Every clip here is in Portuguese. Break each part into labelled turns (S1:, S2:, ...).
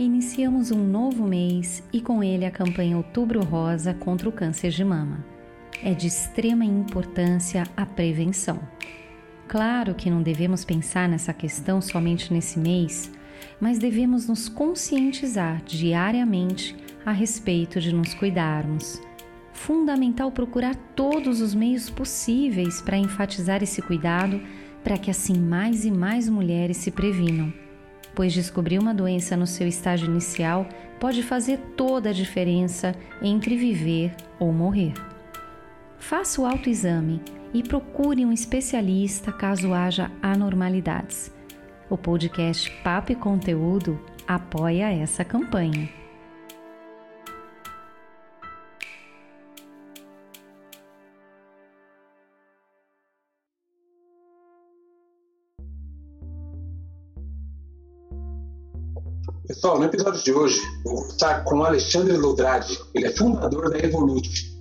S1: Iniciamos um novo mês e com ele a campanha Outubro Rosa contra o câncer de mama. É de extrema importância a prevenção. Claro que não devemos pensar nessa questão somente nesse mês, mas devemos nos conscientizar diariamente a respeito de nos cuidarmos. Fundamental procurar todos os meios possíveis para enfatizar esse cuidado, para que assim mais e mais mulheres se previnam pois descobrir uma doença no seu estágio inicial pode fazer toda a diferença entre viver ou morrer. Faça o autoexame e procure um especialista caso haja anormalidades. O podcast Papo e Conteúdo apoia essa campanha.
S2: Pessoal, no episódio de hoje, vou estar com o Alexandre Lodrade. Ele é fundador da Evolute,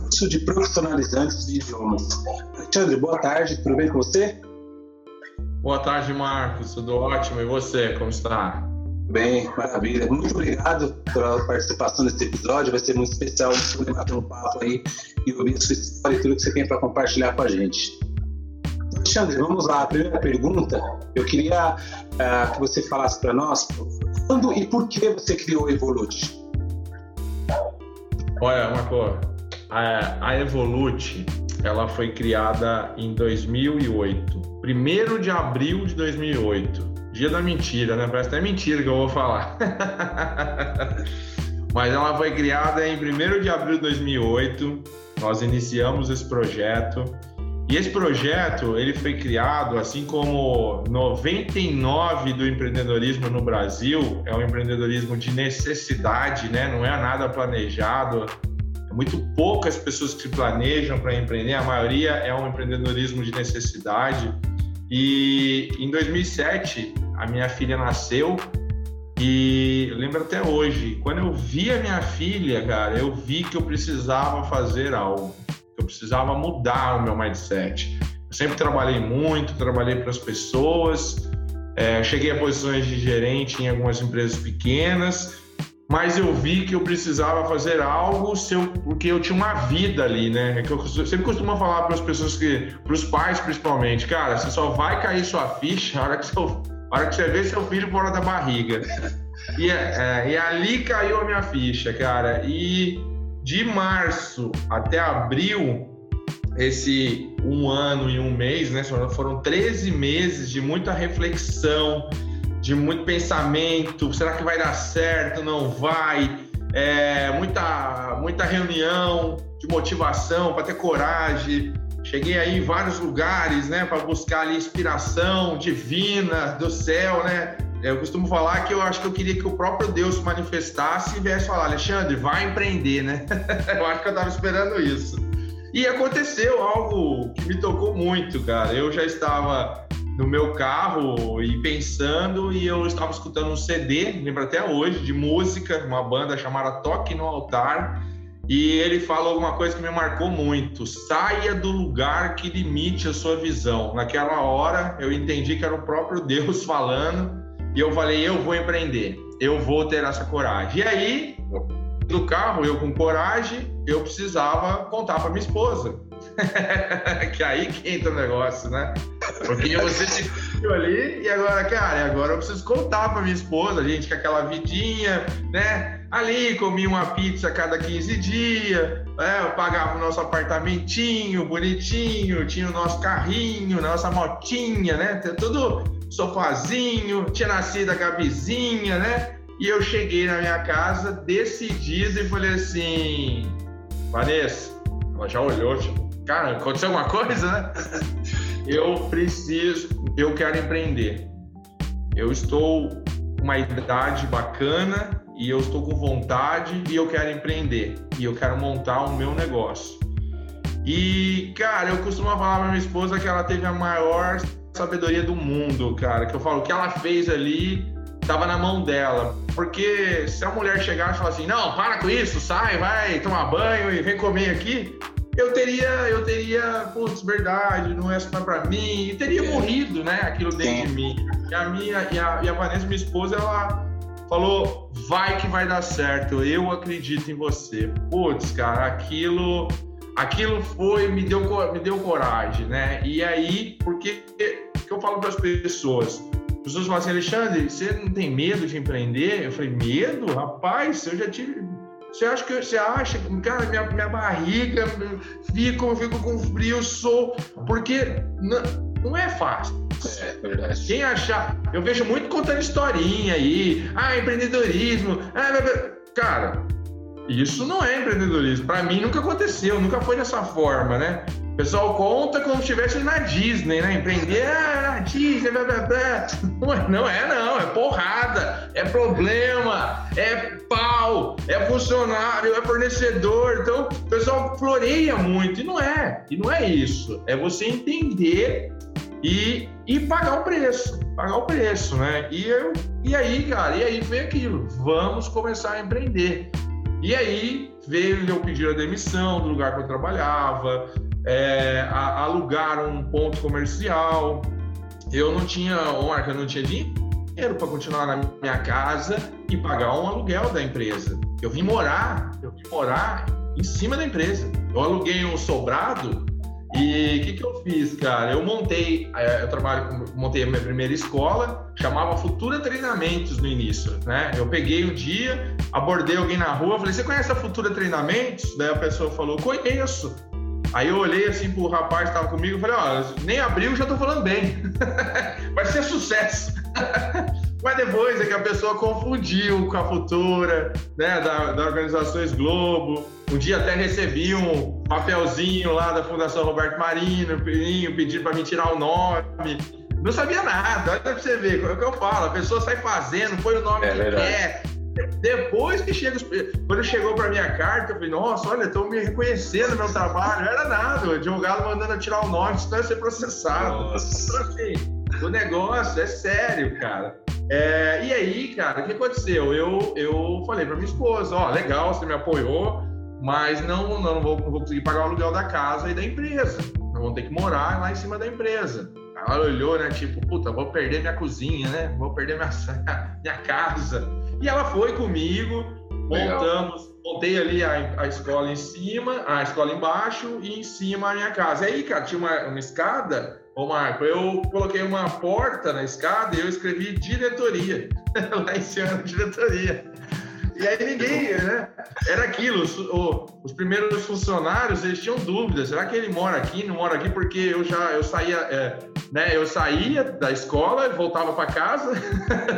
S2: curso de profissionalizantes de idiomas. Alexandre, boa tarde, tudo bem com você?
S3: Boa tarde, Marcos, tudo ótimo. E você, como está?
S2: Bem, maravilha. Muito obrigado pela participação nesse episódio. Vai ser muito especial poder bater um papo aí e ouvir a sua história e tudo que você tem para compartilhar com a gente. Alexandre, vamos lá. A primeira pergunta, eu queria uh, que você falasse para nós quando e por que você criou a Evolute.
S3: Olha, Marco, a, a Evolute ela foi criada em 2008, 1 de abril de 2008. Dia da mentira, né? Parece até mentira que eu vou falar. Mas ela foi criada em 1 de abril de 2008. Nós iniciamos esse projeto e esse projeto ele foi criado, assim como 99 do empreendedorismo no Brasil, é um empreendedorismo de necessidade, né? não é nada planejado. É muito poucas pessoas que planejam para empreender, a maioria é um empreendedorismo de necessidade. E em 2007, a minha filha nasceu e eu lembro até hoje, quando eu vi a minha filha, cara, eu vi que eu precisava fazer algo eu precisava mudar o meu mindset. Eu sempre trabalhei muito, trabalhei para as pessoas, é, cheguei a posições de gerente em algumas empresas pequenas, mas eu vi que eu precisava fazer algo seu, porque eu tinha uma vida ali, né? É que eu sempre costumo falar para as pessoas que, para os pais principalmente, cara, você só vai cair sua ficha na hora que, que você vê seu filho fora da barriga. E, é, e ali caiu a minha ficha, cara. E de março até abril, esse um ano e um mês, né? Foram 13 meses de muita reflexão, de muito pensamento. Será que vai dar certo? Não vai? É, muita, muita reunião de motivação para ter coragem. Cheguei aí em vários lugares, né, para buscar ali inspiração divina do céu, né? Eu costumo falar que eu acho que eu queria que o próprio Deus se manifestasse e viesse falar, Alexandre, vai empreender, né? eu acho que eu estava esperando isso. E aconteceu algo que me tocou muito, cara. Eu já estava no meu carro e pensando, e eu estava escutando um CD, lembro até hoje, de música, uma banda chamada Toque no Altar, e ele fala alguma coisa que me marcou muito: saia do lugar que limite a sua visão. Naquela hora eu entendi que era o próprio Deus falando E eu falei, eu vou empreender, eu vou ter essa coragem. E aí, do carro, eu com coragem, eu precisava contar para minha esposa. que aí que entra o negócio, né? Porque você se ali e agora, cara, agora eu preciso contar para minha esposa, a gente com aquela vidinha, né? Ali comia uma pizza cada 15 dias, né? pagava o nosso apartamentinho bonitinho, tinha o nosso carrinho, nossa motinha, né? Tudo sofazinho, tinha nascido a Gabizinha, né? E eu cheguei na minha casa decidido e falei assim, Vanessa, ela já olhou, tipo, cara, aconteceu alguma coisa, né? eu preciso, eu quero empreender. Eu estou com uma idade bacana e eu estou com vontade e eu quero empreender. E eu quero montar o meu negócio. E, cara, eu costumo falar pra minha esposa que ela teve a maior sabedoria do mundo, cara. Que eu falo, o que ela fez ali tava na mão dela. Porque se a mulher chegar e falar assim, não, para com isso, sai, vai tomar banho e vem comer aqui, eu teria, eu teria, putz, verdade, não é só pra mim, e teria é. morrido, né, aquilo dentro Sim. de mim. E a minha, e a, e a Vanessa, minha esposa, ela falou, vai que vai dar certo, eu acredito em você. Putz, cara, aquilo aquilo foi, me deu, me deu coragem, né? E aí, porque que eu falo para as pessoas? As pessoas falam assim, Alexandre, você não tem medo de empreender? Eu falei, medo? Rapaz, eu já tive. Você acha que você acha, cara, minha, minha barriga fico, fico com frio, sou. Porque não, não é fácil. É. Quem achar. Eu vejo muito contando historinha aí. Ah, empreendedorismo. Ah, cara, isso não é empreendedorismo. Para mim nunca aconteceu, nunca foi dessa forma, né? O pessoal conta como se estivesse na Disney, né? Empreender ah, na Disney, blá, blá, blá. Não é, não, é porrada, é problema, é pau, é funcionário, é fornecedor. Então, o pessoal floreia muito, e não é, e não é isso. É você entender e, e pagar o preço, pagar o preço, né? E, eu, e aí, cara, e aí veio aquilo, vamos começar a empreender. E aí veio eu pedir a demissão do lugar que eu trabalhava, é, a, alugar um ponto comercial. Eu não tinha, marca, eu não tinha dinheiro para continuar na minha casa e pagar um aluguel da empresa. Eu vim morar, eu vim morar em cima da empresa. Eu aluguei um sobrado e o que, que eu fiz, cara? Eu montei, é, eu trabalho, montei a minha primeira escola, chamava Futura Treinamentos no início, né? Eu peguei um dia, abordei alguém na rua, falei, você conhece a Futura Treinamentos? Daí a pessoa falou, conheço. Aí eu olhei assim pro rapaz que estava comigo e falei, ó, nem abriu, já tô falando bem. Vai ser sucesso. Mas depois é que a pessoa confundiu com a Futura, né, da, da Organizações Globo. Um dia até recebi um papelzinho lá da Fundação Roberto Marino, pedindo para me tirar o nome. Não sabia nada, olha pra você ver, é o que eu falo, a pessoa sai fazendo, põe o nome é que verdade. quer. Depois que chega, quando chegou para minha carta, eu falei, nossa, olha, estão me reconhecendo meu trabalho. Não era nada, o advogado mandando tirar o nome, senão ia ser processado. Nossa. Então, assim, o negócio é sério, cara. É, e aí, cara, o que aconteceu? Eu, eu falei para minha esposa, ó, legal, você me apoiou, mas não, não, vou, não vou conseguir pagar o aluguel da casa e da empresa. Nós vamos ter que morar lá em cima da empresa. Ela olhou, né, tipo, puta, vou perder minha cozinha, né? Vou perder minha, minha casa. E ela foi comigo, montamos, montei ali a, a escola em cima, a escola embaixo e em cima a minha casa. E aí, cara, tinha uma, uma escada Ô Marco, eu coloquei uma porta na escada e eu escrevi diretoria. Lá em cima, diretoria. E aí ninguém, né? Era aquilo, os, os, primeiros funcionários, eles tinham dúvidas, será que ele mora aqui, não mora aqui? Porque eu já, eu saía, é, né? Eu saía da escola, voltava para casa,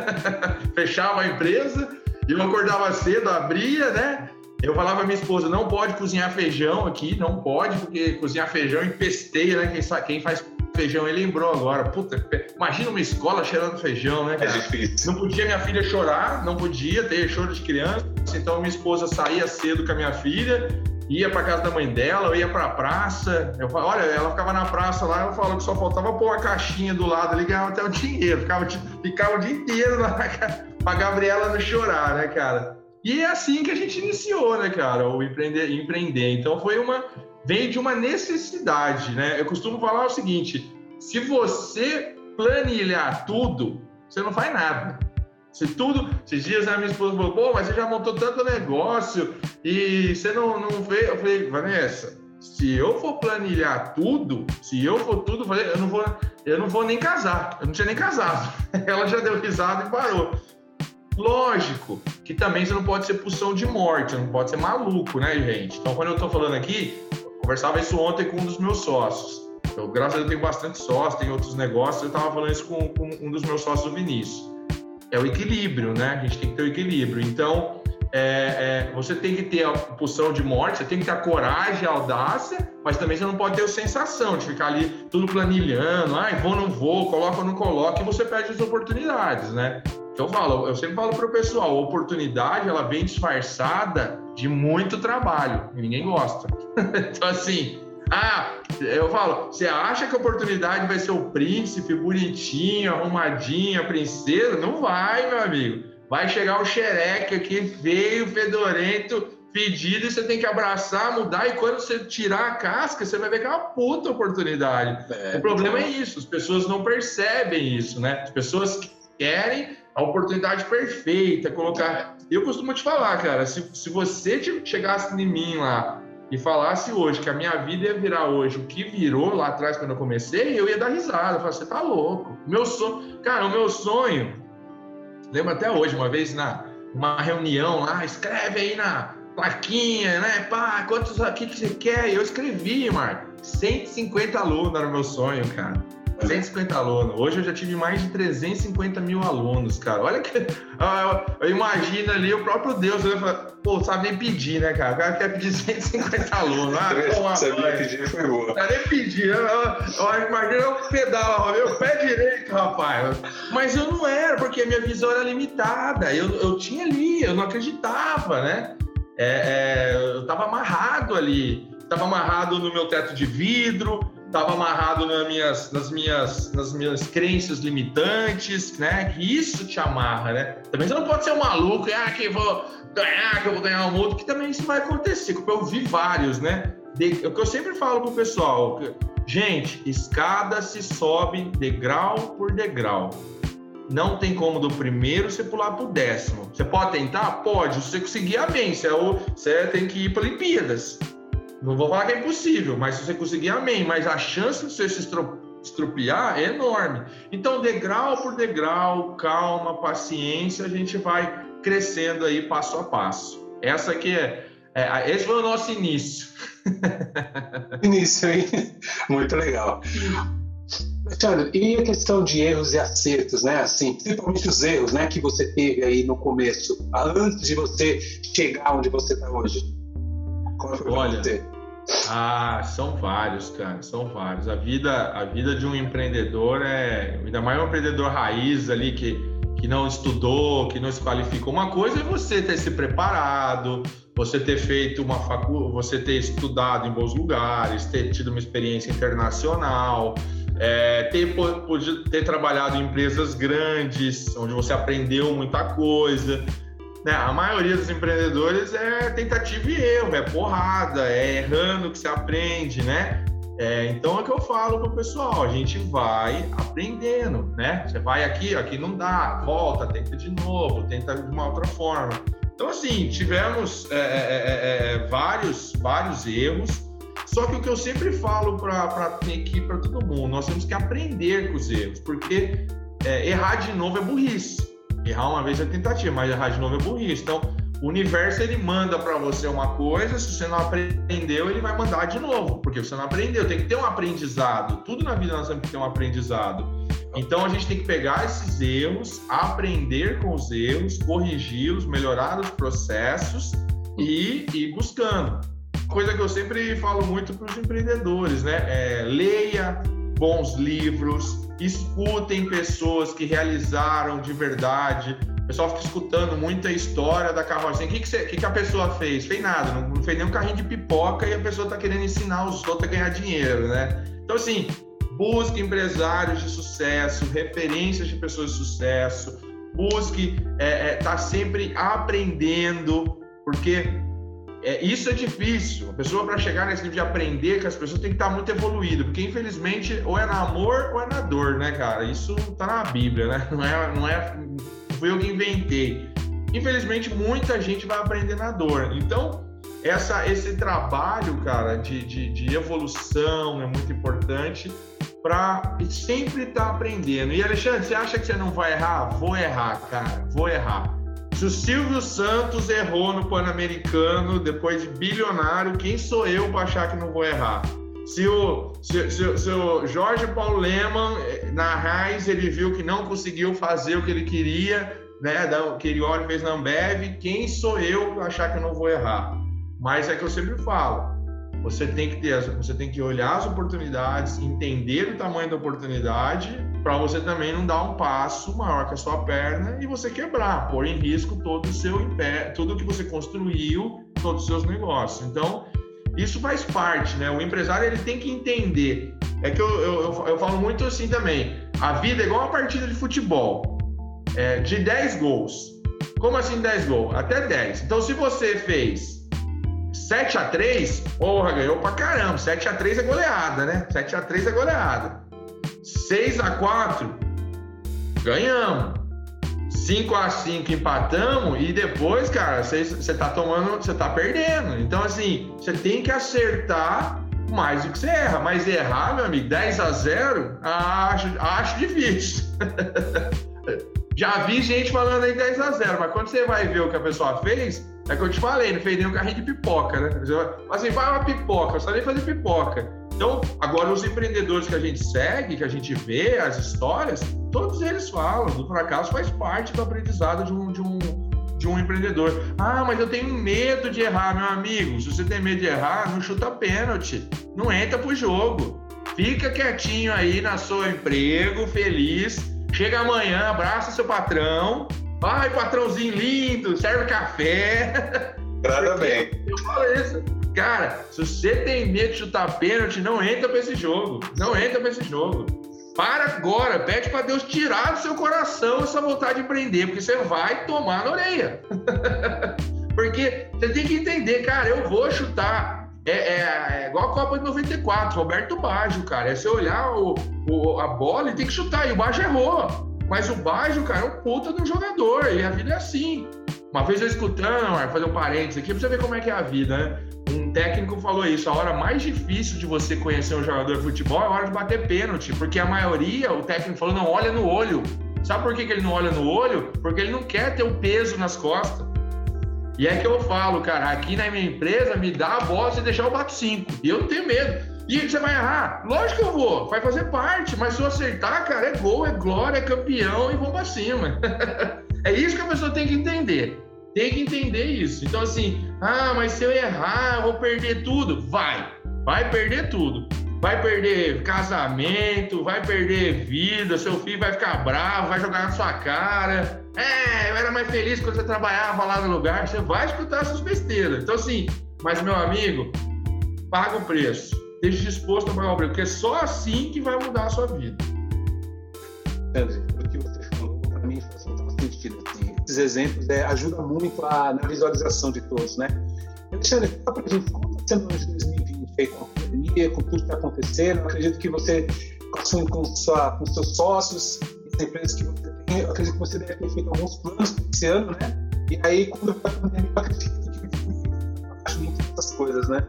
S3: fechava a empresa, e eu acordava cedo, abria, né? Eu falava pra minha esposa, não pode cozinhar feijão aqui, não pode, porque cozinhar feijão empesteia, né? Quem, quem faz feijão. Ele lembrou agora. Puta, imagina uma escola cheirando feijão, né? Cara? É difícil. Não podia minha filha chorar, não podia ter choro de criança. Então minha esposa saía cedo com a minha filha, ia para casa da mãe dela, eu ia para a praça. Eu falo, olha, ela ficava na praça lá, eu falo que só faltava pôr uma caixinha do lado ali, ganhava até o dinheiro. Ficava, ficava o dia inteiro lá pra Gabriela não chorar, né, cara? E é assim que a gente iniciou, né, cara, o empreender. empreender. Então foi uma vem de uma necessidade, né? Eu costumo falar o seguinte: se você planilhar tudo, você não faz nada. Se tudo, esses dias a minha esposa falou, pô, mas você já montou tanto negócio e você não, não vê. Eu falei, Vanessa, se eu for planilhar tudo, se eu for tudo, eu não vou, eu não vou nem casar. Eu não tinha nem casado. Ela já deu risada e parou. Lógico que também você não pode ser pulsão de morte, não pode ser maluco, né, gente? Então, quando eu tô falando aqui, eu conversava isso ontem com um dos meus sócios. Eu, graças a Deus, tenho bastante sócios, tenho outros negócios. Eu tava falando isso com, com um dos meus sócios, o Vinícius. É o equilíbrio, né? A gente tem que ter o equilíbrio. Então, é, é, você tem que ter a pulsão de morte, você tem que ter a coragem, a audácia, mas também você não pode ter a sensação de ficar ali tudo planilhando, ai, vou, não vou, coloca ou não coloca, e você perde as oportunidades, né? Então eu falo, eu sempre falo para o pessoal, a oportunidade ela vem disfarçada de muito trabalho, e ninguém gosta. então assim, ah, eu falo, você acha que a oportunidade vai ser o príncipe bonitinho, arrumadinho, a princesa? Não vai, meu amigo Vai chegar o xereque aqui, feio, fedorento, pedido, e você tem que abraçar, mudar, e quando você tirar a casca, você vai ver que é uma puta oportunidade. É, o problema então... é isso, as pessoas não percebem isso, né? As pessoas querem a oportunidade perfeita, colocar. Eu costumo te falar, cara, se, se você chegasse em mim lá e falasse hoje que a minha vida ia virar hoje o que virou lá atrás quando eu comecei, eu ia dar risada. Falar, você tá louco. Meu sonho, cara, o meu sonho Lembro até hoje, uma vez na uma reunião lá, escreve aí na plaquinha, né? Pá, quantos aqui que você quer? E eu escrevi, Marco. 150 alunos era o meu sonho, cara. 150 alunos. Hoje eu já tive mais de 350 mil alunos, cara. Olha que. Eu imagino ali o próprio Deus. Eu falo, pô, sabe nem pedir, né, cara? O cara quer pedir 150 alunos. Ah,
S2: toma, sabia pedir, foi boa.
S3: Não nem pedir. Eu, eu, imagina eu pedalo, meu pé direito, rapaz. Mas eu não era, porque a minha visão era limitada. Eu, eu tinha ali, eu não acreditava, né? É, é, eu tava amarrado ali. Tava amarrado no meu teto de vidro, estava amarrado nas minhas, nas, minhas, nas minhas crenças limitantes, né? Que isso te amarra, né? Também você não pode ser um maluco, ah, que eu vou ganhar, que eu vou ganhar um mundo, que também isso vai acontecer, eu vi vários, né? É o que eu sempre falo pro pessoal, gente, escada se sobe degrau por degrau. Não tem como do primeiro você pular pro décimo. Você pode tentar? Pode. Se você conseguir, amém. Você, é o, você tem que ir para Olimpíadas. Não vou falar que é impossível, mas se você conseguir, amém. Mas a chance de você se estropiar é enorme. Então, degrau por degrau, calma, paciência, a gente vai crescendo aí passo a passo. Essa aqui é, é esse foi o nosso início.
S2: início, hein? Muito legal. Alexandre, e a questão de erros e acertos, né? Assim, principalmente os erros, né, que você teve aí no começo, antes de você chegar onde você está hoje.
S3: Olha, ah, são vários, cara, são vários. A vida, a vida de um empreendedor é, ainda mais um empreendedor raiz ali que, que não estudou, que não se qualificou. Uma coisa é você ter se preparado, você ter feito uma faculdade, você ter estudado em bons lugares, ter tido uma experiência internacional, é, ter, ter trabalhado em empresas grandes, onde você aprendeu muita coisa. Né? A maioria dos empreendedores é tentativa e erro, é porrada, é errando que você aprende, né? É, então é que eu falo pro pessoal, a gente vai aprendendo, né? Você vai aqui, aqui não dá, volta, tenta de novo, tenta de uma outra forma. Então, assim, tivemos é, é, é, é vários, vários erros, só que o que eu sempre falo para equipe, para todo mundo, nós temos que aprender com os erros, porque é, errar de novo é burrice. Errar uma vez é tentativa, mas errar de novo é burrice. Então, o universo ele manda para você uma coisa, se você não aprendeu, ele vai mandar de novo, porque você não aprendeu. Tem que ter um aprendizado. Tudo na vida nós temos que ter um aprendizado. Então a gente tem que pegar esses erros, aprender com os erros, corrigi-los, melhorar os processos e ir buscando. Coisa que eu sempre falo muito para os empreendedores, né? É, leia bons livros, escutem pessoas que realizaram de verdade. O pessoal fica escutando muita história da carrocinha. O que, que, você, que, que a pessoa fez? Fez nada, não, não fez nem um carrinho de pipoca e a pessoa está querendo ensinar os outros a ganhar dinheiro, né? Então, assim, busque empresários de sucesso, referências de pessoas de sucesso, busque estar é, é, tá sempre aprendendo, porque é, isso é difícil. A pessoa, para chegar nesse nível de aprender com as pessoas, tem que estar muito evoluído, porque infelizmente, ou é na amor ou é na dor, né, cara? Isso tá na Bíblia, né? Não é, não é, fui eu que inventei. Infelizmente, muita gente vai aprender na dor. Então, essa, esse trabalho, cara, de, de, de evolução é muito importante para sempre estar tá aprendendo. E Alexandre, você acha que você não vai errar? Vou errar, cara, vou errar. Se o Silvio Santos errou no Pan-Americano depois de bilionário, quem sou eu para achar que não vou errar? Se o, se, se, se o Jorge Paulo Leman, eh, na Raiz, ele viu que não conseguiu fazer o que ele queria, né, que ele fez na Ambev, quem sou eu para achar que eu não vou errar? Mas é que eu sempre falo, você tem que ter, você tem que olhar as oportunidades, entender o tamanho da oportunidade, para você também não dar um passo maior que a sua perna e você quebrar, pôr em risco todo o seu império, tudo que você construiu, todos os seus negócios. Então, isso faz parte, né? O empresário ele tem que entender. É que eu, eu, eu falo muito assim também. A vida é igual uma partida de futebol. É, de 10 gols. Como assim 10 gols? Até 10. Então, se você fez 7 a 3 porra, ganhou pra caramba. 7 a 3 é goleada, né? 7 a 3 é goleada. 6 a 4 ganhamos. 5 a 5 empatamos e depois, cara, você tá tomando, você tá perdendo. Então, assim, você tem que acertar mais do que você erra. Mas errar, meu amigo, 10 a 0 acho, acho difícil. Já vi gente falando aí 10 a 0 mas quando você vai ver o que a pessoa fez, é que eu te falei, não fez nem um carrinho de pipoca, né? Assim, vai uma pipoca, só nem fazer pipoca. Então, agora os empreendedores que a gente segue, que a gente vê, as histórias, todos eles falam, do fracasso faz parte do aprendizado de um, de um, de um empreendedor. Ah, mas eu tenho medo de errar, meu amigo. Se você tem medo de errar, não chuta pênalti, não entra pro jogo. Fica quietinho aí na seu emprego, feliz. Chega amanhã, abraça seu patrão, Vai, patrãozinho lindo, serve café.
S2: Nada bem.
S3: Eu falo isso. Cara, se você tem medo de chutar pênalti, não entra pra esse jogo. Não entra pra esse jogo. Para agora, pede para Deus tirar do seu coração essa vontade de empreender, porque você vai tomar na orelha. porque você tem que entender, cara, eu vou chutar. É, é, é, igual a Copa de 94, Roberto Baggio, cara. É você olhar o, o, a bola e tem que chutar. E o Baggio errou. Mas o Baggio, cara, é um puta um jogador. E a vida é assim. Uma vez eu escutando, fazer um parênteses aqui, pra você ver como é que é a vida, né? Um técnico falou isso: a hora mais difícil de você conhecer um jogador de futebol é a hora de bater pênalti. Porque a maioria, o técnico falou, não olha no olho. Sabe por que, que ele não olha no olho? Porque ele não quer ter o um peso nas costas. E é que eu falo, cara, aqui na minha empresa, me dá a bola e deixar eu bato cinco. E eu não tenho medo. E você vai errar? Lógico que eu vou, vai fazer parte, mas se eu acertar, cara, é gol, é glória, é campeão e vamos pra cima. é isso que a pessoa tem que entender. Tem que entender isso. Então, assim, ah, mas se eu errar, eu vou perder tudo. Vai, vai perder tudo. Vai perder casamento, vai perder vida, seu filho vai ficar bravo, vai jogar na sua cara. É, eu era mais feliz quando você trabalhava lá no lugar. Você vai escutar essas besteiras. Então, assim, mas meu amigo, paga o preço esteja disposto a pagar o preço, porque é só assim que vai mudar a sua vida.
S2: o esses exemplos é, ajudam muito a, na visualização de todos, né? Alexandre, fala para a gente como está sendo o ano de 2020 aí com a pandemia, com tudo que está acontecendo. Eu acredito que você, com, com, sua, com seus sócios, as empresas que você tem, eu acredito que você deve ter feito alguns planos para esse ano, né? E aí, quando a pandemia, eu acredito que acho muito essas coisas, né?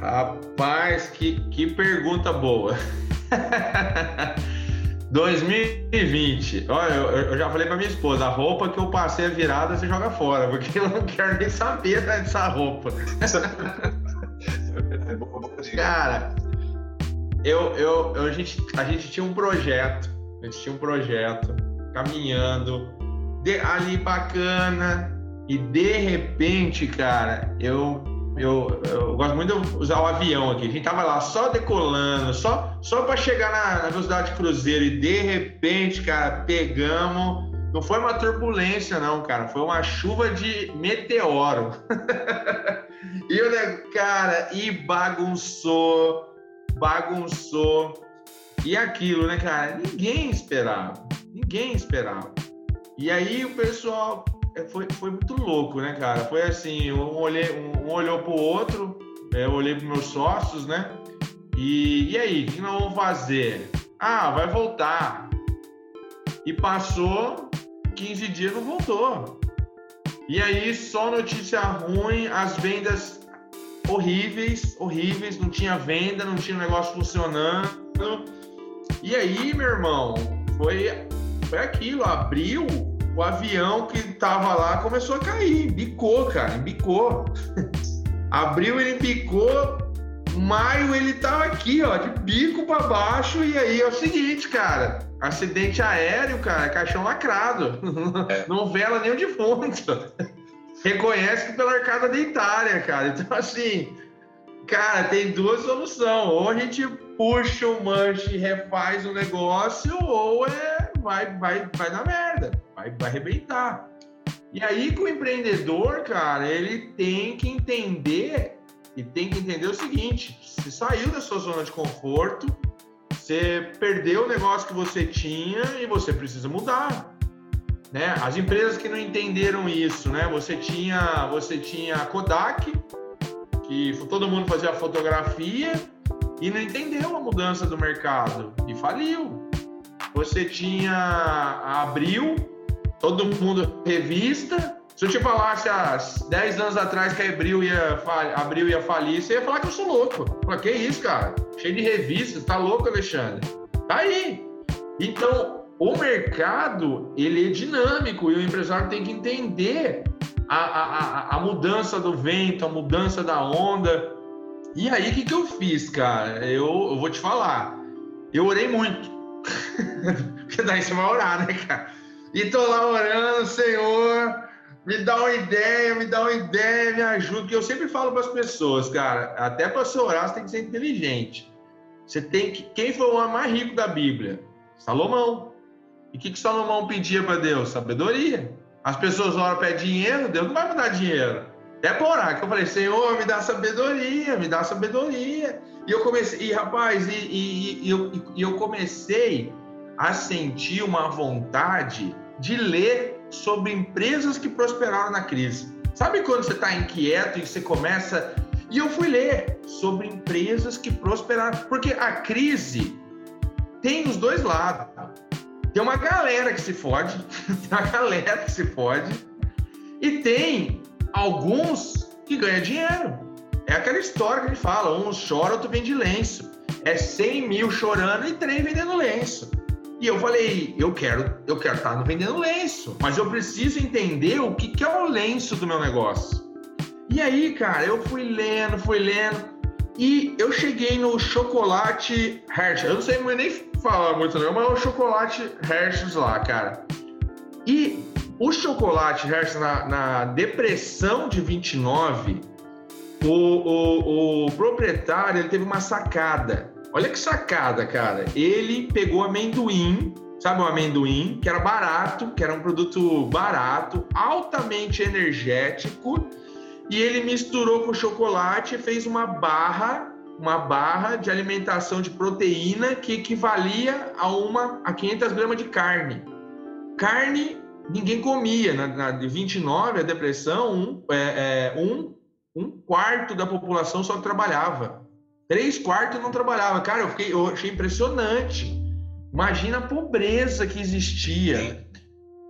S3: Rapaz, que, que pergunta boa. 2020. Olha, eu, eu, já falei pra minha esposa, a roupa que eu passei a virada você joga fora, porque eu não quero nem saber dessa roupa. Cara, eu, eu, eu, a, gente, a gente tinha um projeto, a gente tinha um projeto caminhando de, ali bacana, e de repente, cara, eu eu, eu, gosto muito de usar o avião aqui. A gente tava lá só decolando, só, só para chegar na, na, velocidade cruzeiro e de repente, cara, pegamos. Não foi uma turbulência, não, cara. Foi uma chuva de meteoro. e eu, né, cara, e bagunçou, bagunçou. E aquilo, né, cara? Ninguém esperava. Ninguém esperava. E aí o pessoal, foi, foi muito louco, né, cara? Foi assim, um, olhei, um, um olhou pro outro, é, eu olhei pros meus sócios, né? E, e aí, o que nós vamos fazer? Ah, vai voltar. E passou, 15 dias não voltou. E aí, só notícia ruim, as vendas horríveis, horríveis, não tinha venda, não tinha negócio funcionando. E aí, meu irmão, foi, foi aquilo, abriu, o avião que tava lá começou a cair, bicou, cara, bicou. abriu, ele bicou, maio ele tava aqui, ó, de bico para baixo, e aí é o seguinte, cara, acidente aéreo, cara, caixão lacrado, é. não vela nem o defunto. Reconhece que pela arcada dentária, cara. Então, assim, cara, tem duas soluções. Ou a gente puxa o manche e refaz o negócio, ou é vai, vai, vai na merda, vai, vai arrebentar. E aí que o empreendedor, cara, ele tem que entender e tem que entender o seguinte: você saiu da sua zona de conforto, você perdeu o negócio que você tinha e você precisa mudar. Né? As empresas que não entenderam isso, né? Você tinha, você tinha a Kodak, que todo mundo fazia fotografia e não entendeu a mudança do mercado e faliu. Você tinha a Abril, todo mundo revista, se eu te falasse há 10 anos atrás que a Abril ia, Abril ia falir, você ia falar que eu sou louco. Fala, que isso, cara? Cheio de revistas, tá louco, Alexandre? Tá aí. Então, o mercado, ele é dinâmico e o empresário tem que entender a, a, a, mudança do vento, a mudança da onda. E aí, o que, que eu fiz, cara? Eu, eu vou te falar. Eu orei muito. Porque daí você vai orar, né, cara? E tô lá orando, Senhor, me dá uma ideia, me dá uma ideia, me ajuda. Porque eu sempre falo para as pessoas, cara, até para você orar, você tem que ser inteligente. Você tem que. Quem foi o homem mais rico da Bíblia? Salomão. E o que, que Salomão pedia para Deus? Sabedoria. As pessoas oram para dinheiro, Deus não vai me dar dinheiro. É por orar que eu falei, Senhor, me dá sabedoria, me dá sabedoria. E eu comecei, e rapaz, e, e, e, eu, e eu comecei a sentir uma vontade de ler sobre empresas que prosperaram na crise. Sabe quando você está inquieto e você começa. E eu fui ler sobre empresas que prosperaram. Porque a crise tem os dois lados. Tem uma galera que se fode, tem uma galera que se fode, e tem alguns que ganham dinheiro. É aquela história que a gente fala: uns choram, outro vende lenço. É 100 mil chorando e três vendendo lenço. E eu falei, eu quero, eu quero estar no vendendo lenço, mas eu preciso entender o que, que é o lenço do meu negócio. E aí, cara, eu fui lendo, fui lendo, e eu cheguei no chocolate Hershey. Eu não sei nem falar muito não, mas é o chocolate Hershey lá, cara. E o chocolate Hershey na, na depressão de 29, o, o, o proprietário ele teve uma sacada. Olha que sacada, cara. Ele pegou amendoim, sabe o amendoim, que era barato, que era um produto barato, altamente energético, e ele misturou com chocolate e fez uma barra, uma barra de alimentação de proteína que equivalia a uma a 500 gramas de carne. Carne ninguém comia. Na, na de 29, a depressão, um, é, é, um, um quarto da população só trabalhava. Três quartos não trabalhava. Cara, eu, fiquei, eu achei impressionante. Imagina a pobreza que existia. Sim.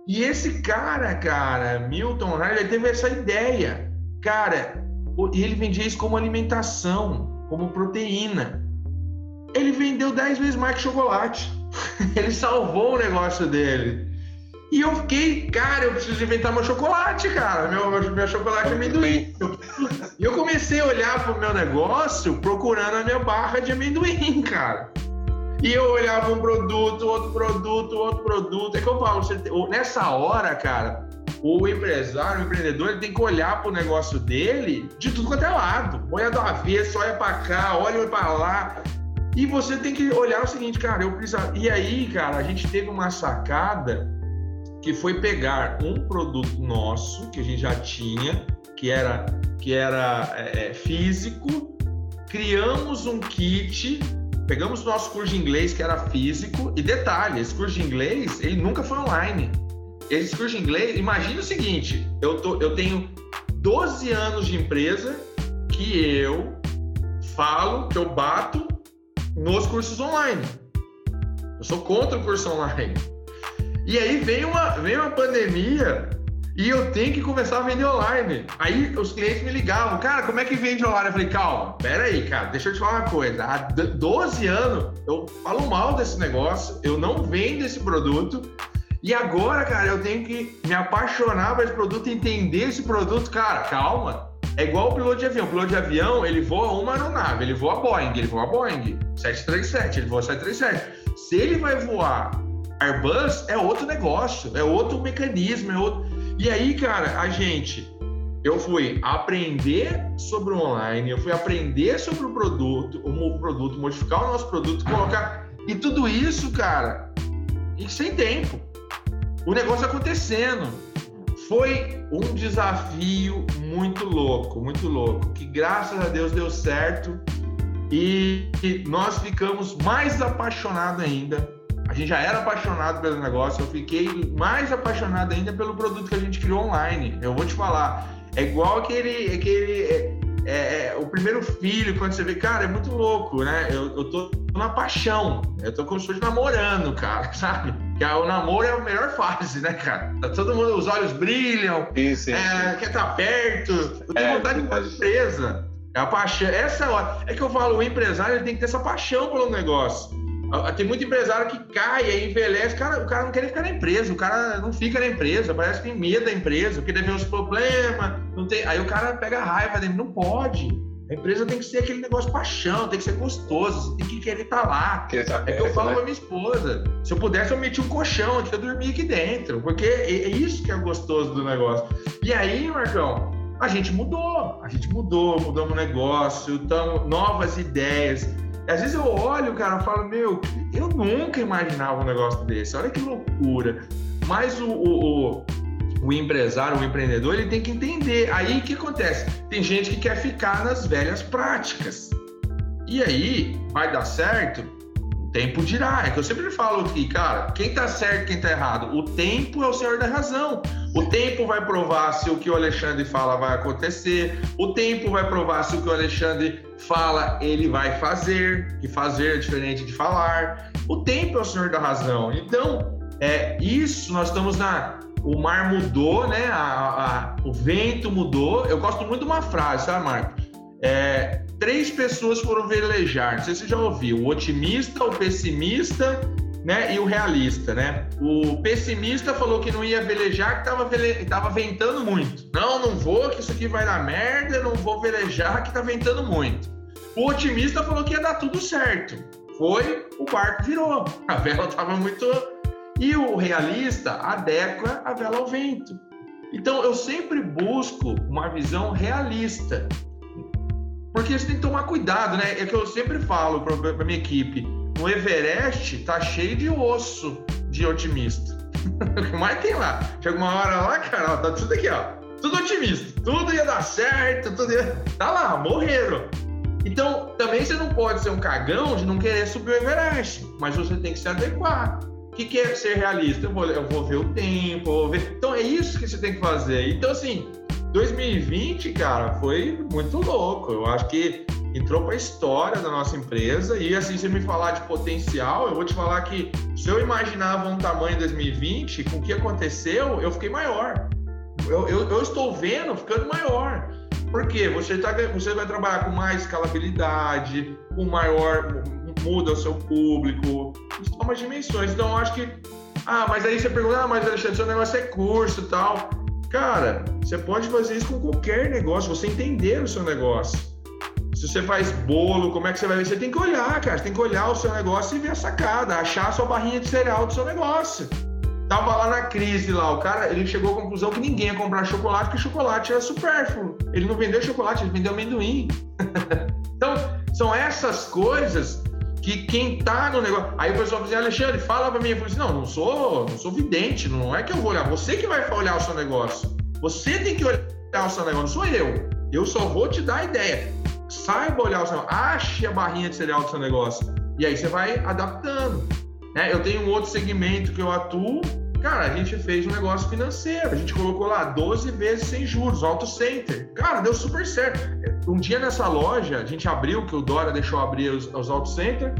S3: E esse cara, cara, Milton ele teve essa ideia. Cara, e ele vendia isso como alimentação, como proteína. Ele vendeu 10 vezes mais que chocolate. ele salvou o negócio dele. E eu fiquei, cara, eu preciso inventar meu chocolate, cara. Meu, meu, meu chocolate é amendoim. E eu comecei a olhar pro meu negócio procurando a minha barra de amendoim, cara. E eu olhava um produto, outro produto, outro produto. É que eu falo, você, nessa hora, cara, o empresário, o empreendedor, ele tem que olhar pro negócio dele de tudo quanto é lado. Olha do avesso, olha para cá, olha para lá. E você tem que olhar o seguinte, cara, eu preciso. E aí, cara, a gente teve uma sacada que foi pegar um produto nosso que a gente já tinha, que era, que era é, é, físico, criamos um kit, pegamos nosso curso de inglês que era físico, e detalhe, esse curso de inglês, ele nunca foi online. Esse curso de inglês, imagina o seguinte, eu, tô, eu tenho 12 anos de empresa que eu falo, que eu bato nos cursos online. Eu sou contra o curso online. E aí vem uma, vem uma pandemia e eu tenho que começar a vender online. Aí os clientes me ligavam, cara, como é que vende online? Eu falei, calma, pera aí, cara, deixa eu te falar uma coisa. Há 12 anos eu falo mal desse negócio, eu não vendo esse produto. E agora, cara, eu tenho que me apaixonar por esse produto, entender esse produto. Cara, calma. É igual o piloto de avião. O piloto de avião, ele voa uma aeronave, ele voa Boeing, ele voa Boeing 737, ele voa 737. Se ele vai voar Airbus, é outro negócio, é outro mecanismo, é outro e aí, cara, a gente, eu fui aprender sobre o online, eu fui aprender sobre o produto, o produto, modificar o nosso produto, colocar. E tudo isso, cara, e sem tempo. O negócio acontecendo. Foi um desafio muito louco, muito louco, que graças a Deus deu certo e nós ficamos mais apaixonados ainda a gente já era apaixonado pelo negócio, eu fiquei mais apaixonado ainda pelo produto que a gente criou online. Eu vou te falar, é igual aquele, aquele é, é, é, o primeiro filho, quando você vê, cara, é muito louco, né? Eu, eu tô na paixão, eu tô como se fosse namorando, cara, sabe? Que o namoro é a melhor fase, né, cara? Tá todo mundo, os olhos brilham,
S2: isso, isso.
S3: É, quer estar tá perto, eu tenho é, vontade de uma empresa. É a paixão, essa hora. É que eu falo, o empresário tem que ter essa paixão pelo negócio. Tem muito empresário que cai, aí envelhece, cara, o cara não quer ficar na empresa, o cara não fica na empresa, parece que tem medo da empresa, porque deve ter uns problemas, não tem... aí o cara pega raiva dele, não pode. A empresa tem que ser aquele negócio paixão, tem que ser gostoso, você tem que querer estar tá lá. é que eu falo né? pra minha esposa, se eu pudesse eu metia um colchão aqui, eu dormia aqui dentro, porque é, é isso que é gostoso do negócio. E aí, Marcão, a gente mudou, a gente mudou, mudamos o negócio, tamo, novas ideias, às vezes eu olho, cara, e falo, meu, eu nunca imaginava um negócio desse, olha que loucura. Mas o, o, o, o empresário, o empreendedor, ele tem que entender. Aí o que acontece? Tem gente que quer ficar nas velhas práticas. E aí, vai dar certo? Tempo dirá. É que eu sempre falo aqui, cara, quem tá certo, quem tá errado? O tempo é o senhor da razão. O tempo vai provar se o que o Alexandre fala vai acontecer. O tempo vai provar se o que o Alexandre fala ele vai fazer, que fazer é diferente de falar. O tempo é o senhor da razão. Então, é isso. Nós estamos na o mar mudou, né? A, a, o vento mudou. Eu gosto muito de uma frase, sabe, Marco? É, três pessoas foram velejar. Não sei se você já ouviu: o otimista, o pessimista né, e o realista, né? O pessimista falou que não ia velejar, que estava vele... tava ventando muito. Não, não vou, que isso aqui vai dar merda, não vou velejar, que tá ventando muito. O otimista falou que ia dar tudo certo. Foi, o barco virou. A vela estava muito. E o realista adequa a vela ao vento. Então eu sempre busco uma visão realista. Porque você tem que tomar cuidado, né? É que eu sempre falo para minha equipe: o Everest tá cheio de osso de otimista. o que tem lá? Chega uma hora lá, cara, ó, tá tudo aqui, ó. Tudo otimista. Tudo ia dar certo, tudo ia... Tá lá, morreram. Então, também você não pode ser um cagão de não querer subir o Everest, mas você tem que se adequar. O que, que é ser realista? Eu vou, eu vou ver o tempo, vou ver. Então, é isso que você tem que fazer. Então, assim, 2020, cara, foi muito louco. Eu acho que entrou para a história da nossa empresa. E assim, se me falar de potencial, eu vou te falar que se eu imaginava um tamanho em 2020, com o que aconteceu, eu fiquei maior. Eu, eu, eu estou vendo ficando maior. Porque você, tá, você vai trabalhar com mais escalabilidade, com maior. muda o seu público, toma dimensões. Então, eu acho que. Ah, mas aí você pergunta, ah, mas Alexandre, seu negócio é curso e tal. Cara, você pode fazer isso com qualquer negócio, você entender o seu negócio. Se você faz bolo, como é que você vai ver? Você tem que olhar, cara. Você tem que olhar o seu negócio e ver a sacada, achar a sua barrinha de cereal do seu negócio. Tava lá na crise lá, o cara, ele chegou à conclusão que ninguém ia comprar chocolate, porque chocolate era supérfluo. Ele não vendeu chocolate, ele vendeu amendoim. então, são essas coisas que quem tá no negócio. Aí o pessoal fala assim, Alexandre, fala pra mim. Eu falei assim, não, não sou, não sou vidente, não é que eu vou olhar. Você que vai olhar o seu negócio. Você tem que olhar o seu negócio, não sou eu. Eu só vou te dar a ideia. Saiba olhar o seu ache a barrinha de cereal do seu negócio. E aí você vai adaptando. Né? Eu tenho um outro segmento que eu atuo. Cara, a gente fez um negócio financeiro. A gente colocou lá 12 vezes sem juros, auto center. Cara, deu super certo. Um dia nessa loja, a gente abriu, que o Dora deixou abrir os, os auto center.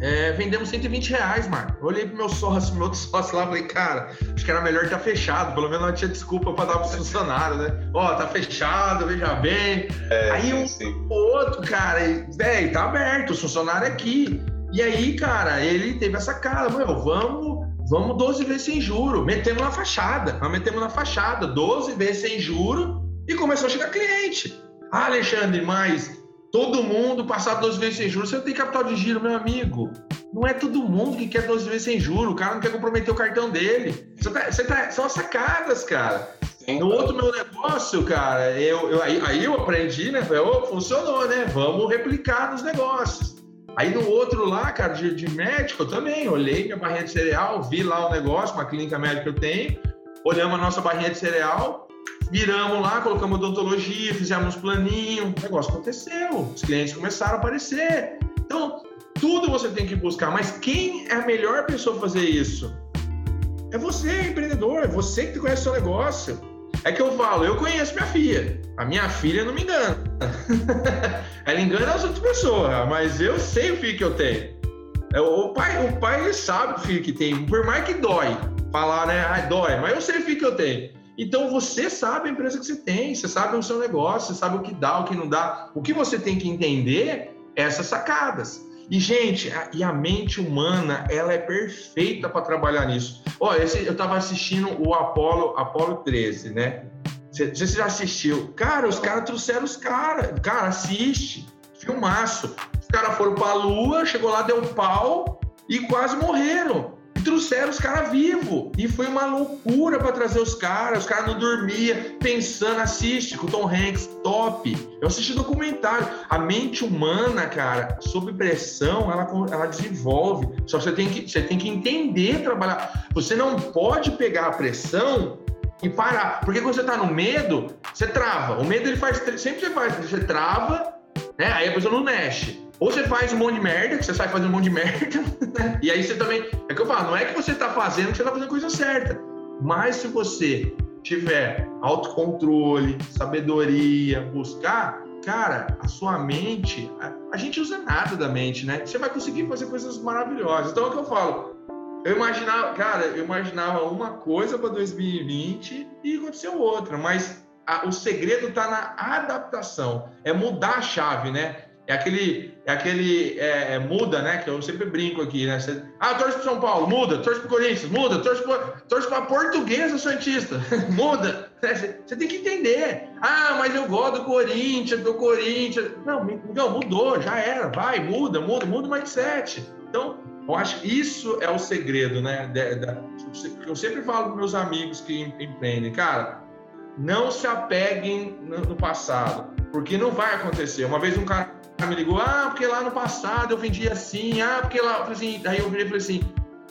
S3: é, vendemos 120 reais, Marco. Eu olhei pro meu sócio, meu outro sócio lá, falei, cara, acho que era melhor estar tá fechado, pelo menos não tinha desculpa para dar pro funcionário, né? Ó, tá fechado, veja bem. É, aí um sim. outro, cara, velho, tá aberto, o funcionário é aqui. E aí, cara, ele teve essa cara, meu, vamos, vamos 12 vezes sem juro. Metemos na fachada, nós metemos na fachada, 12 vezes sem juro e começou a chegar cliente. Ah, Alexandre, mas todo mundo passar 12 vezes sem juros, você não tem capital de giro, meu amigo. Não é todo mundo que quer 12 vezes sem juros, o cara não quer comprometer o cartão dele. Você tá, você tá, são sacadas, cara. Sim, no outro meu negócio, cara, eu, eu aí, aí, eu aprendi, né? Oh, funcionou, né? Vamos replicar nos negócios. Aí no outro lá, cara, de, de médico, eu também olhei minha barrinha de cereal, vi lá o negócio, uma clínica médica que eu tenho, olhamos a nossa barrinha de cereal, Viramos lá, colocamos odontologia, fizemos planinho, o negócio aconteceu, os clientes começaram a aparecer. Então, tudo você tem que buscar, mas quem é a melhor pessoa fazer isso? É você, empreendedor, é você que conhece o seu negócio. É que eu falo, eu conheço minha filha. A minha filha não me engana. Ela engana as outras pessoas, mas eu sei o filho que eu tenho. É, o pai, o pai sabe o filho que tem, por mais que dói. Falar, né? Ai, dói, mas eu sei o filho que eu tenho. Então você sabe a empresa que você tem, você sabe o seu negócio, você sabe o que dá, o que não dá. O que você tem que entender é essas sacadas. E, gente, a, e a mente humana, ela é perfeita para trabalhar nisso. Esse, eu estava assistindo o Apollo, Apollo 13, né? Você já assistiu? Cara, os caras trouxeram os caras. Cara, assiste. Filmaço. Os caras foram para a Lua, chegou lá, deu um pau e quase morreram trouxeram os caras vivos. E foi uma loucura para trazer os caras. Os caras não dormiam, pensando, assiste com Tom Hanks, top. Eu assisti documentário. A mente humana, cara, sob pressão, ela, ela desenvolve. Só você tem, que, você tem que entender trabalhar. Você não pode pegar a pressão e parar. Porque quando você tá no medo, você trava. O medo ele faz. Sempre você faz, você trava, né? Aí a pessoa não mexe. Ou você faz um monte de merda, que você sai fazendo um monte de merda, né? e aí você também. É que eu falo, não é que você está fazendo que você está fazendo a coisa certa. Mas se você tiver autocontrole, sabedoria, buscar, cara, a sua mente, a, a, gente usa nada da mente, né? Você vai conseguir fazer coisas maravilhosas. Então é o que eu falo. Eu imaginava, cara, eu imaginava uma coisa para 2020 e aconteceu outra, mas a, o segredo está na adaptação, é mudar a chave, né? É aquele, é aquele é, é, muda, né? Que eu sempre brinco aqui, né? Você, ah, torce para São Paulo, muda, torce para Corinthians, muda, torce para torce para Portuguesa Santista, muda. Você tem que entender. Ah, mas eu gosto do Corinthians, do Corinthians. Não, não, mudou, já era. Vai, muda, muda, muda o mindset. Então, eu acho que isso é o segredo, né? eu sempre falo para meus amigos que empreendem, cara, não se apeguem no passado, porque não vai acontecer. Uma vez um cara me ligou, ah, porque lá no passado eu vendia assim, ah, porque lá, assim, daí eu virei e falei assim,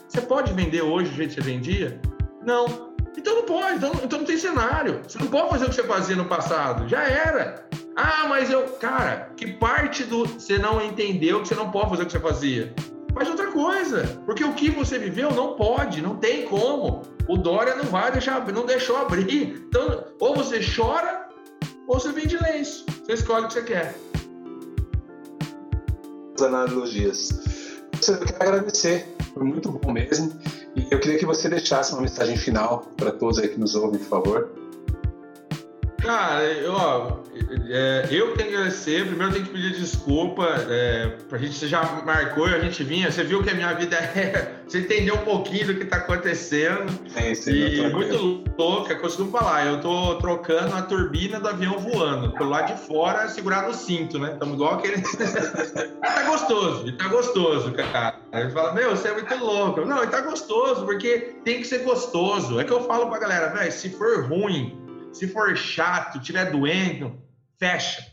S3: você pode vender hoje do jeito que você vendia? Não. Então não pode, então, então não tem cenário. Você não pode fazer o que você fazia no passado, já era. Ah, mas eu, cara, que parte do você não entendeu que você não pode fazer o que você fazia? Faz outra coisa, porque o que você viveu não pode, não tem como. O Dória não vai deixar, não deixou abrir. Então, ou você chora, ou você vende lenço. Você escolhe o que você quer
S2: analogias. Eu quero agradecer, foi muito bom mesmo. E eu queria que você deixasse uma mensagem final para todos aí que nos ouvem, por favor.
S3: Cara, eu, ó, é, eu tenho que agradecer. Primeiro, tenho que pedir desculpa. É, pra gente, você já marcou e a gente vinha. Você viu que a minha vida é. Você entendeu um pouquinho do que tá acontecendo.
S2: Sim, sim,
S3: e muito louca, costumo falar. Eu tô trocando a turbina do avião voando. Pelo lado de fora, segurar no cinto, né? Estamos igual aquele. tá gostoso, e tá gostoso, cara. Aí fala, meu, você é muito louco. Não, e tá gostoso, porque tem que ser gostoso. É que eu falo pra galera, velho, se for ruim, se for chato, tiver doendo, fecha.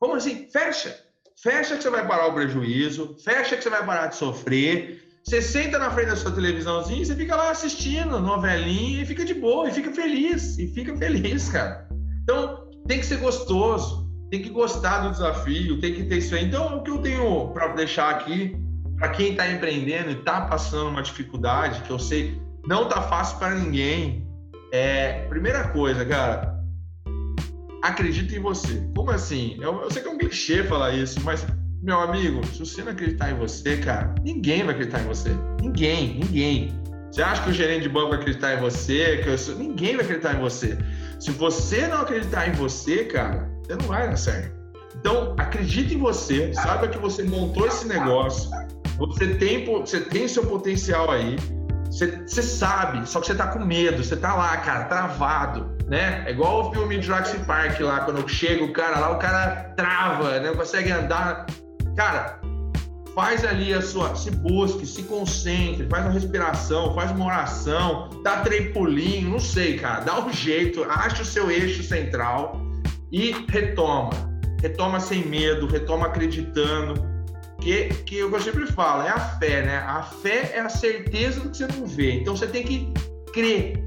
S3: Como assim? Fecha. Fecha que você vai parar o prejuízo, fecha que você vai parar de sofrer. Você senta na frente da sua televisãozinha e você fica lá assistindo novelinha e fica de boa, e fica feliz, e fica feliz, cara. Então, tem que ser gostoso, tem que gostar do desafio, tem que ter isso aí. Então, o que eu tenho para deixar aqui, para quem está empreendendo e está passando uma dificuldade, que eu sei não tá fácil para ninguém, é, primeira coisa, cara, acredita em você. Como assim? Eu, eu sei que é um clichê falar isso, mas meu amigo, se você não acreditar em você, cara, ninguém vai acreditar em você. Ninguém, ninguém. Você acha que o gerente de banco vai acreditar em você? Que eu... Ninguém vai acreditar em você. Se você não acreditar em você, cara, você não vai dar certo. Então, acredite em você, saiba que você montou esse negócio, você tem, você tem seu potencial aí, você, você sabe, só que você tá com medo, você tá lá, cara, travado, né? É igual o filme de Jurassic Park lá, quando chega o cara lá, o cara trava, né? Não consegue andar. Cara, faz ali a sua, se busque, se concentre, faz uma respiração, faz uma oração, dá trampolim, não sei, cara, dá um jeito, acha o seu eixo central e retoma. Retoma sem medo, retoma acreditando. Que, que eu sempre falo, é a fé, né? A fé é a certeza do que você não vê. Então você tem que crer.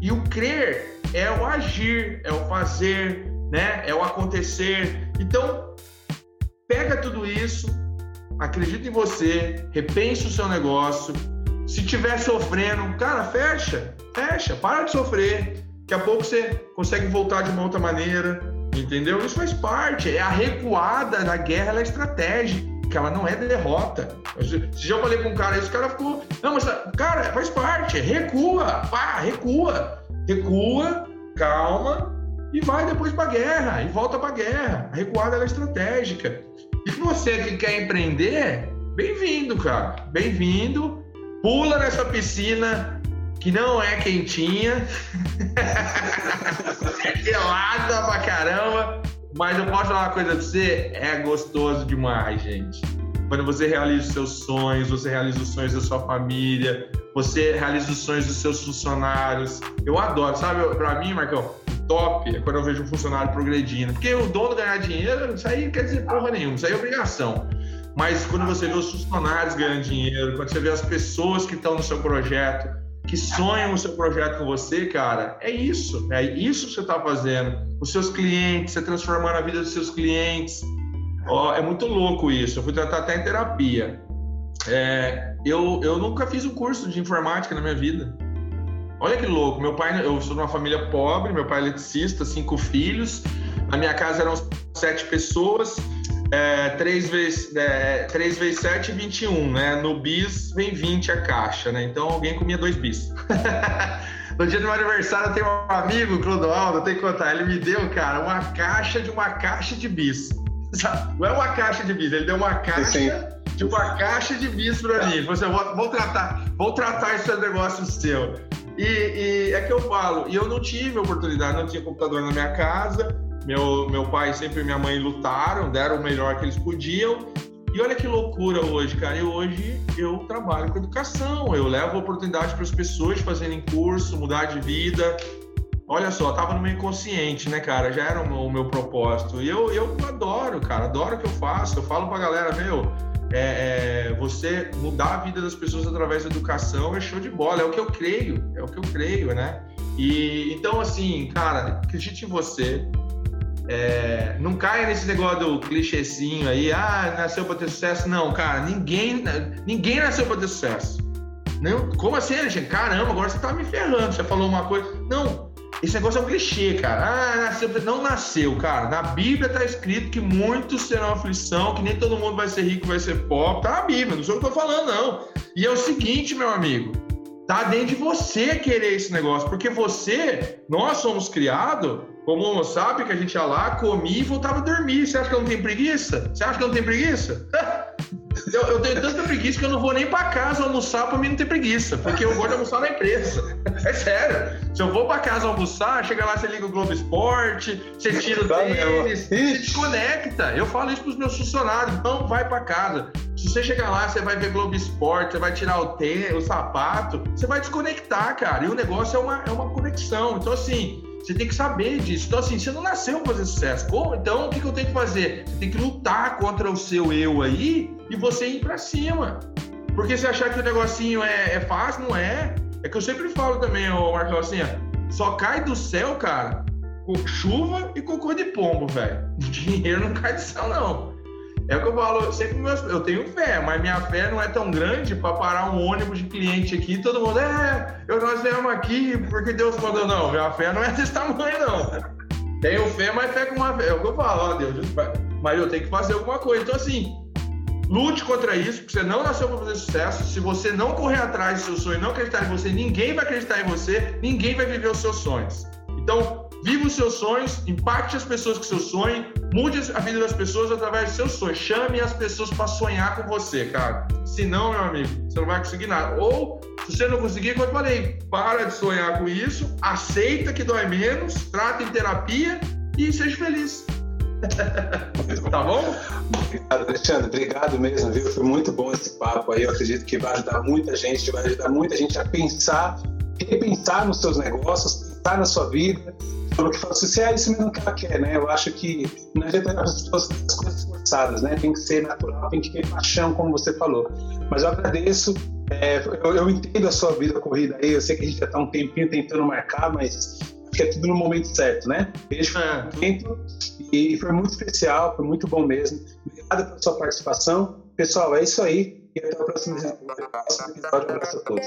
S3: E o crer é o agir, é o fazer, né? É o acontecer. Então, pega tudo isso, acredita em você, repense o seu negócio. Se tiver sofrendo, cara, fecha, fecha, para de sofrer. Daqui a pouco você consegue voltar de uma outra maneira, entendeu? Isso faz parte. É a recuada da guerra, ela é estratégica, ela não é derrota. Se já falei com um cara, esse cara ficou, não, mas cara, faz parte, recua, pá, recua, recua, calma e vai depois para guerra e volta para guerra. A recuada é estratégica. E você que quer empreender, bem-vindo, cara. Bem-vindo. Pula nessa piscina que não é quentinha, é gelada pra caramba. Mas eu posso falar uma coisa pra você: é gostoso demais, gente. Quando você realiza os seus sonhos, você realiza os sonhos da sua família, você realiza os sonhos dos seus funcionários. Eu adoro, sabe? Pra mim, Marcão, top é quando eu vejo um funcionário progredindo. Porque o dono ganhar dinheiro, isso aí quer dizer porra nenhuma, isso aí é obrigação. Mas quando você vê os funcionários ganhando dinheiro, quando você vê as pessoas que estão no seu projeto, que sonham o seu projeto com você, cara, é isso. É isso que você está fazendo. Os seus clientes, você transformando a vida dos seus clientes. Oh, é muito louco isso. Eu fui tratar até em terapia. É, eu, eu nunca fiz um curso de informática na minha vida. Olha que louco, meu pai, eu sou de uma família pobre, meu pai é eletricista, cinco filhos, na minha casa eram sete pessoas, é, 3 vezes, é, 3 vezes 7, 21, né? No bis vem 20 a caixa, né? Então alguém comia dois bis. no dia do meu aniversário eu tenho um amigo, Clodoaldo, tenho que contar, ele me deu, cara, uma caixa de uma caixa de bis. Não é uma caixa de bis, ele deu uma caixa Sim. de uma caixa de bis pra mim. Ele falou assim, vou, vou tratar, vou tratar esse negócio seu. E, e, é que eu falo, e eu não tive oportunidade, não tinha computador na minha casa. Meu, meu pai sempre e minha mãe lutaram, deram o melhor que eles podiam. E olha que loucura hoje, cara. E hoje eu trabalho com educação, eu levo oportunidade para as pessoas fazerem curso, mudar de vida. Olha só, tava no meu inconsciente, né, cara? Já era o meu, propósito. E eu, eu adoro, cara, adoro o que eu faço. Eu falo pra galera, meu, é, é, você mudar a vida das pessoas através da educação é show de bola, é o que eu creio, é o que eu creio, né? E então, assim, cara, acredite em você. É, não caia nesse negócio do clichêzinho aí, ah, nasceu para ter sucesso. Não, cara, ninguém, ninguém nasceu para ter sucesso. Não, como assim, gente? Caramba, agora você tá me ferrando. Você falou uma coisa. Não, esse negócio é um clichê, cara. Ah, nasceu. Não nasceu, cara. Na Bíblia tá escrito que muitos serão aflição, que nem todo mundo vai ser rico, vai ser pobre. Tá na Bíblia, não sou o que eu tô falando, não. E é o seguinte, meu amigo. Tá dentro de você querer esse negócio, porque você, nós somos criados como sabe que a gente ia lá, comia e voltava a dormir. Você acha que eu não tenho preguiça? Você acha que eu não tenho preguiça? Eu, eu, tenho tanta preguiça que eu não vou nem para casa almoçar para mim não ter preguiça, porque eu gosto de almoçar na empresa. É sério. Se eu vou para casa almoçar, chega lá, você liga o Globo Esporte, você tira o tá tênis, você desconecta. Eu falo isso para os meus funcionários, não vai para casa. Se você chegar lá, você vai ver Globo Esporte, você vai tirar o tênis, o sapato, você vai desconectar, cara. E o negócio é uma, é uma conexão. Então, assim, você tem que saber disso. Então, assim, você não nasceu para fazer sucesso. Pô, então, o que, que eu tenho que fazer? Você tem que lutar contra o seu eu aí e você ir para cima. Porque se achar que o negocinho é, é, fácil, não é. É que eu sempre falo também, ô Marcão, assim, ó, só cai do céu, cara, com chuva e cocô de pombo, velho. Dinheiro não cai do céu, não. É o que eu falo, sempre meus, eu tenho fé, mas minha fé não é tão grande para parar um ônibus de cliente aqui e todo mundo, é, eu, nós viemos aqui porque Deus mandou. Não, minha fé não é desse tamanho, não. Tenho fé, mas fé com uma fé. É o que eu falo, ó, Deus, mas eu tenho que fazer alguma coisa. Então, assim, Lute contra isso, porque você não nasceu para fazer sucesso. Se você não correr atrás do seu sonho, não acreditar em você, ninguém vai acreditar em você, ninguém vai viver os seus sonhos. Então, os seus sonhos, impacte as pessoas com seu sonho, mude a vida das pessoas através dos seus sonhos. Chame as pessoas para sonhar com você, cara. Se não, meu amigo, você não vai conseguir nada. Ou, se você não conseguir, como eu falei, para de sonhar com isso, aceita que dói menos, trata em terapia e seja feliz. tá bom?
S2: Obrigado, Alexandre. Obrigado mesmo, viu? Foi muito bom esse papo aí. Eu acredito que vai ajudar muita gente, vai ajudar muita gente a pensar, repensar nos seus negócios, pensar na sua vida. Falou que fala assim, se é isso mesmo que ela quer, né? Eu acho que não adianta as pessoas as coisas forçadas, né? Tem que ser natural, tem que ter paixão, como você falou. Mas eu agradeço. É, eu, eu entendo a sua vida corrida aí. Eu sei que a gente já está um tempinho tentando marcar, mas que é tudo no momento certo, né? Beijo é. momento e foi muito especial, foi muito bom mesmo. Obrigado pela sua participação. Pessoal, é isso aí e até o próximo episódio. Um abraço a todos.